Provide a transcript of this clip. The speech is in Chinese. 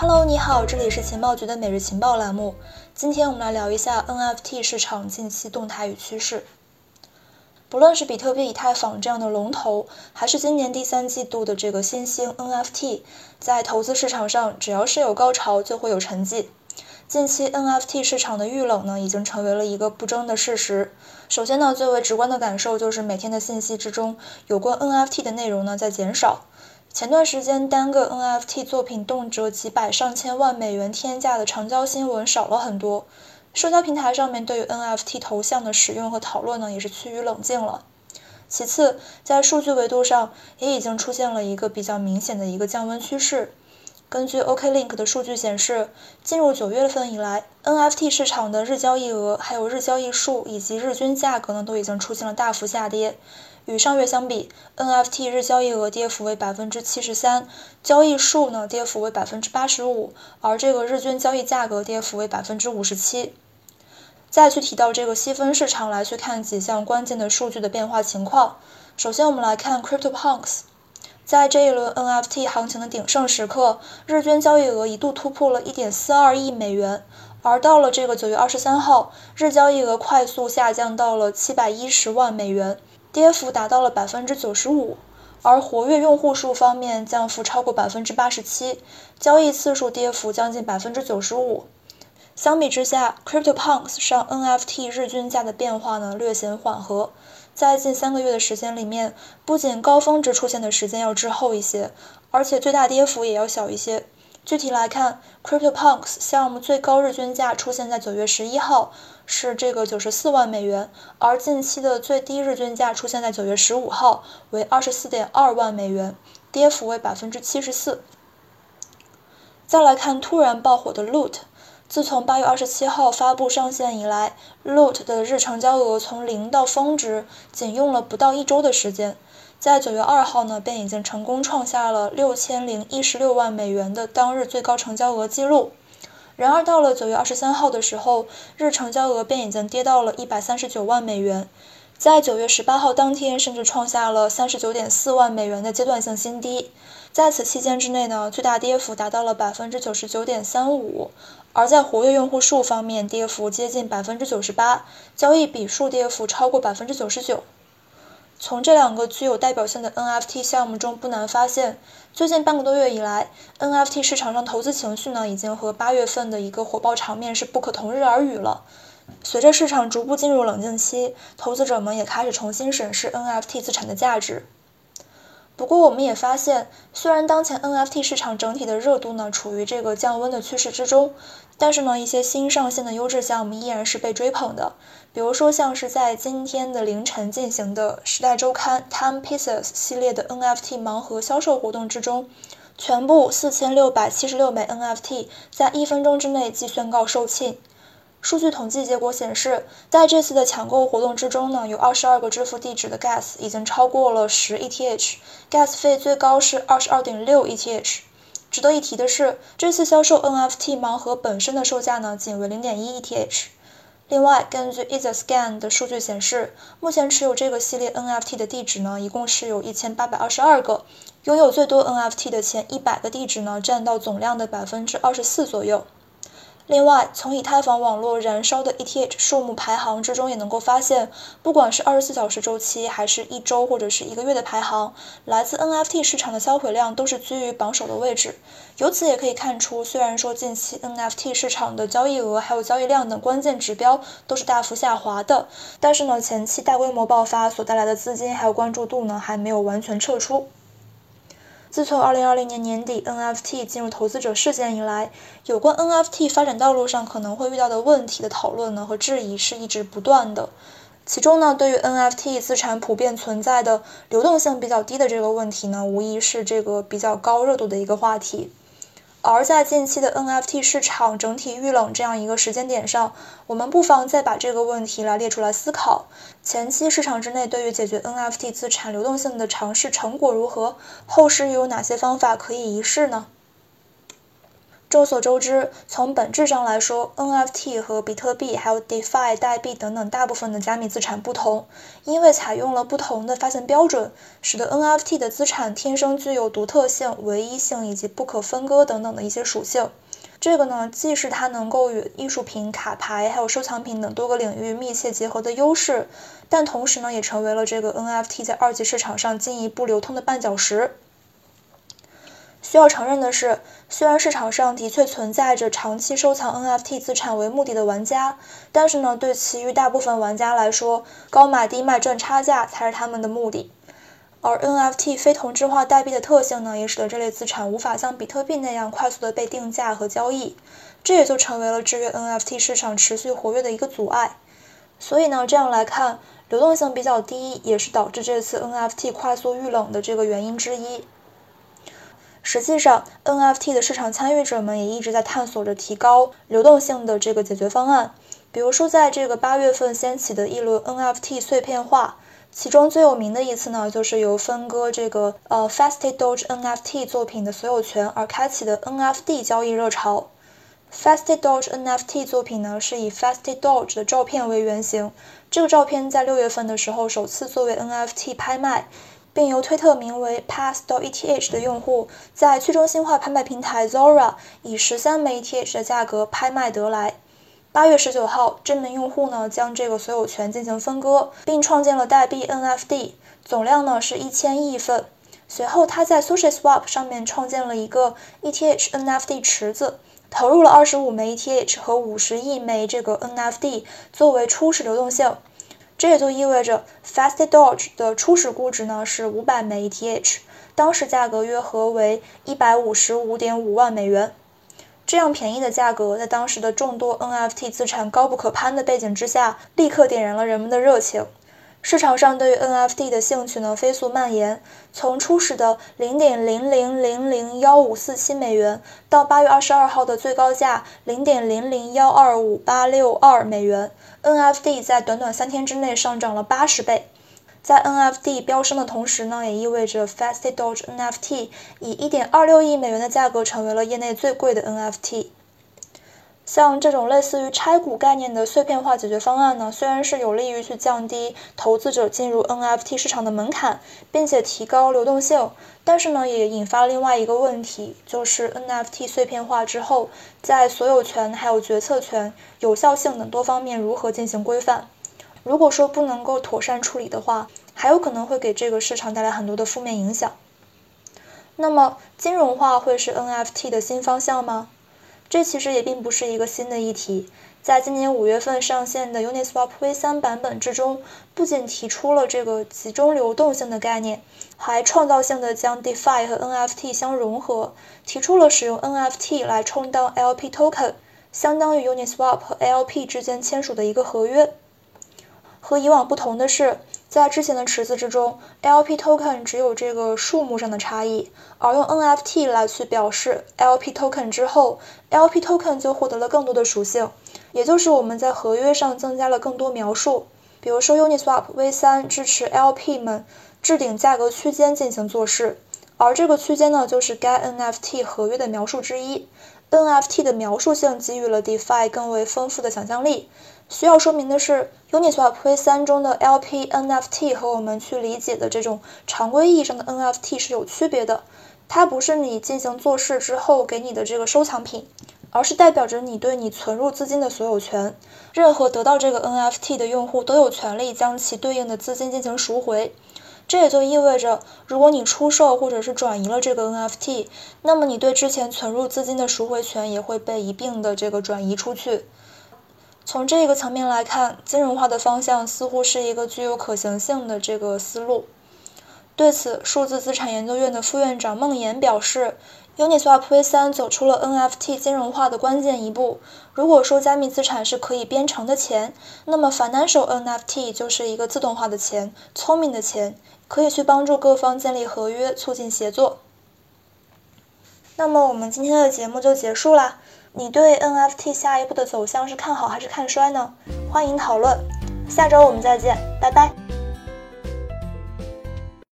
Hello，你好，这里是情报局的每日情报栏目。今天我们来聊一下 NFT 市场近期动态与趋势。不论是比特币、以太坊这样的龙头，还是今年第三季度的这个新兴 NFT，在投资市场上，只要是有高潮，就会有沉寂。近期 NFT 市场的遇冷呢，已经成为了一个不争的事实。首先呢，最为直观的感受就是每天的信息之中，有关 NFT 的内容呢在减少。前段时间，单个 NFT 作品动辄几百上千万美元天价的长焦新闻少了很多，社交平台上面对于 NFT 头像的使用和讨论呢，也是趋于冷静了。其次，在数据维度上，也已经出现了一个比较明显的一个降温趋势。根据 OKLink 的数据显示，进入九月份以来，NFT 市场的日交易额、还有日交易数以及日均价格呢，都已经出现了大幅下跌。与上月相比，NFT 日交易额跌幅为百分之七十三，交易数呢跌幅为百分之八十五，而这个日均交易价格跌幅为百分之五十七。再去提到这个细分市场来去看几项关键的数据的变化情况。首先，我们来看 CryptoPunks，在这一轮 NFT 行情的鼎盛时刻，日均交易额一度突破了一点四二亿美元，而到了这个九月二十三号，日交易额快速下降到了七百一十万美元。跌幅达到了百分之九十五，而活跃用户数方面降幅超过百分之八十七，交易次数跌幅将近百分之九十五。相比之下，CryptoPunks 上 NFT 日均价的变化呢略显缓和，在近三个月的时间里面，不仅高峰值出现的时间要滞后一些，而且最大跌幅也要小一些。具体来看，CryptoPunks 项目最高日均价出现在九月十一号，是这个九十四万美元，而近期的最低日均价出现在九月十五号，为二十四点二万美元，跌幅为百分之七十四。再来看突然爆火的 Loot，自从八月二十七号发布上线以来，Loot 的日成交额从零到峰值仅用了不到一周的时间。在九月二号呢，便已经成功创下了六千零一十六万美元的当日最高成交额记录。然而到了九月二十三号的时候，日成交额便已经跌到了一百三十九万美元。在九月十八号当天，甚至创下了三十九点四万美元的阶段性新低。在此期间之内呢，最大跌幅达到了百分之九十九点三五。而在活跃用户数方面，跌幅接近百分之九十八，交易笔数跌幅超过百分之九十九。从这两个具有代表性的 NFT 项目中，不难发现，最近半个多月以来，NFT 市场上投资情绪呢，已经和八月份的一个火爆场面是不可同日而语了。随着市场逐步进入冷静期，投资者们也开始重新审视 NFT 资产的价值。不过，我们也发现，虽然当前 NFT 市场整体的热度呢处于这个降温的趋势之中，但是呢，一些新上线的优质项目依然是被追捧的。比如说，像是在今天的凌晨进行的《时代周刊》Time Pieces 系列的 NFT 盲盒销售活动之中，全部四千六百七十六枚 NFT 在一分钟之内即宣告售罄。数据统计结果显示，在这次的抢购活动之中呢，有二十二个支付地址的 Gas 已经超过了十 ETH，Gas 费最高是二十二点六 ETH。值得一提的是，这次销售 NFT 盲盒本身的售价呢，仅为零点一 ETH。另外，根据 e t h e Scan 的数据显示，目前持有这个系列 NFT 的地址呢，一共是有一千八百二十二个，拥有最多 NFT 的前一百个地址呢，占到总量的百分之二十四左右。另外，从以太坊网络燃烧的 ETH 数目排行之中也能够发现，不管是二十四小时周期，还是一周或者是一个月的排行，来自 NFT 市场的销毁量都是居于榜首的位置。由此也可以看出，虽然说近期 NFT 市场的交易额还有交易量等关键指标都是大幅下滑的，但是呢，前期大规模爆发所带来的资金还有关注度呢，还没有完全撤出。自从2020年年底 NFT 进入投资者视线以来，有关 NFT 发展道路上可能会遇到的问题的讨论呢和质疑是一直不断的。其中呢，对于 NFT 资产普遍存在的流动性比较低的这个问题呢，无疑是这个比较高热度的一个话题。而在近期的 NFT 市场整体遇冷这样一个时间点上，我们不妨再把这个问题来列出来思考：前期市场之内对于解决 NFT 资产流动性的尝试成果如何？后市又有哪些方法可以一试呢？众所周知，从本质上来说，NFT 和比特币还有 DeFi 代币等等大部分的加密资产不同，因为采用了不同的发现标准，使得 NFT 的资产天生具有独特性、唯一性以及不可分割等等的一些属性。这个呢，既是它能够与艺术品、卡牌还有收藏品等多个领域密切结合的优势，但同时呢，也成为了这个 NFT 在二级市场上进一步流通的绊脚石。需要承认的是，虽然市场上的确存在着长期收藏 NFT 资产为目的的玩家，但是呢，对其余大部分玩家来说，高买低卖赚差价才是他们的目的。而 NFT 非同质化代币的特性呢，也使得这类资产无法像比特币那样快速的被定价和交易，这也就成为了制约 NFT 市场持续活跃的一个阻碍。所以呢，这样来看，流动性比较低，也是导致这次 NFT 快速遇冷的这个原因之一。实际上，NFT 的市场参与者们也一直在探索着提高流动性的这个解决方案。比如说，在这个八月份掀起的一轮 NFT 碎片化，其中最有名的一次呢，就是由分割这个呃 f a s t Doge NFT 作品的所有权而开启的 NFT 交易热潮。f a s t Doge NFT 作品呢，是以 f a s t Doge 的照片为原型，这个照片在六月份的时候首次作为 NFT 拍卖。并由推特名为 Pass.ETH 的用户在去中心化拍卖平台 Zora 以十三枚 ETH 的价格拍卖得来。八月十九号，这名用户呢将这个所有权进行分割，并创建了代币 NFT，总量呢是一千亿份。随后，他在 SushiSwap 上面创建了一个 ETH NFT 池子，投入了二十五枚 ETH 和五十亿枚这个 NFT 作为初始流动性。这也就意味着，Fast Dodge 的初始估值呢是五百枚 ETH，当时价格约合为一百五十五点五万美元。这样便宜的价格，在当时的众多 NFT 资产高不可攀的背景之下，立刻点燃了人们的热情。市场上对于 NFT 的兴趣呢飞速蔓延，从初始的零点零零零零幺五四七美元，到八月二十二号的最高价零点零零幺二五八六二美元，NFT 在短短三天之内上涨了八十倍。在 NFT 飙升的同时呢，也意味着 Fasty Doge NFT 以一点二六亿美元的价格成为了业内最贵的 NFT。像这种类似于拆股概念的碎片化解决方案呢，虽然是有利于去降低投资者进入 NFT 市场的门槛，并且提高流动性，但是呢，也引发另外一个问题，就是 NFT 碎片化之后，在所有权、还有决策权、有效性等多方面如何进行规范？如果说不能够妥善处理的话，还有可能会给这个市场带来很多的负面影响。那么，金融化会是 NFT 的新方向吗？这其实也并不是一个新的议题，在今年五月份上线的 Uniswap V3 版本之中，不仅提出了这个集中流动性的概念，还创造性的将 DeFi 和 NFT 相融合，提出了使用 NFT 来充当 LP token，相当于 Uniswap 和 LP 之间签署的一个合约。和以往不同的是。在之前的池子之中，LP token 只有这个数目上的差异，而用 NFT 来去表示 LP token 之后，LP token 就获得了更多的属性，也就是我们在合约上增加了更多描述。比如说 Uniswap V3 支持 LP 们置顶价格区间进行做事，而这个区间呢，就是该 NFT 合约的描述之一。NFT 的描述性给予了 DeFi 更为丰富的想象力。需要说明的是，Uniswap V3 中的 LP NFT 和我们去理解的这种常规意义上的 NFT 是有区别的。它不是你进行做事之后给你的这个收藏品，而是代表着你对你存入资金的所有权。任何得到这个 NFT 的用户都有权利将其对应的资金进行赎回。这也就意味着，如果你出售或者是转移了这个 NFT，那么你对之前存入资金的赎回权也会被一并的这个转移出去。从这个层面来看，金融化的方向似乎是一个具有可行性的这个思路。对此，数字资产研究院的副院长孟岩表示，Uniswap V3 走出了 NFT 金融化的关键一步。如果说加密资产是可以编程的钱，那么 Financial NFT 就是一个自动化的钱，聪明的钱，可以去帮助各方建立合约，促进协作。那么我们今天的节目就结束啦。你对 NFT 下一步的走向是看好还是看衰呢？欢迎讨论，下周我们再见，拜拜。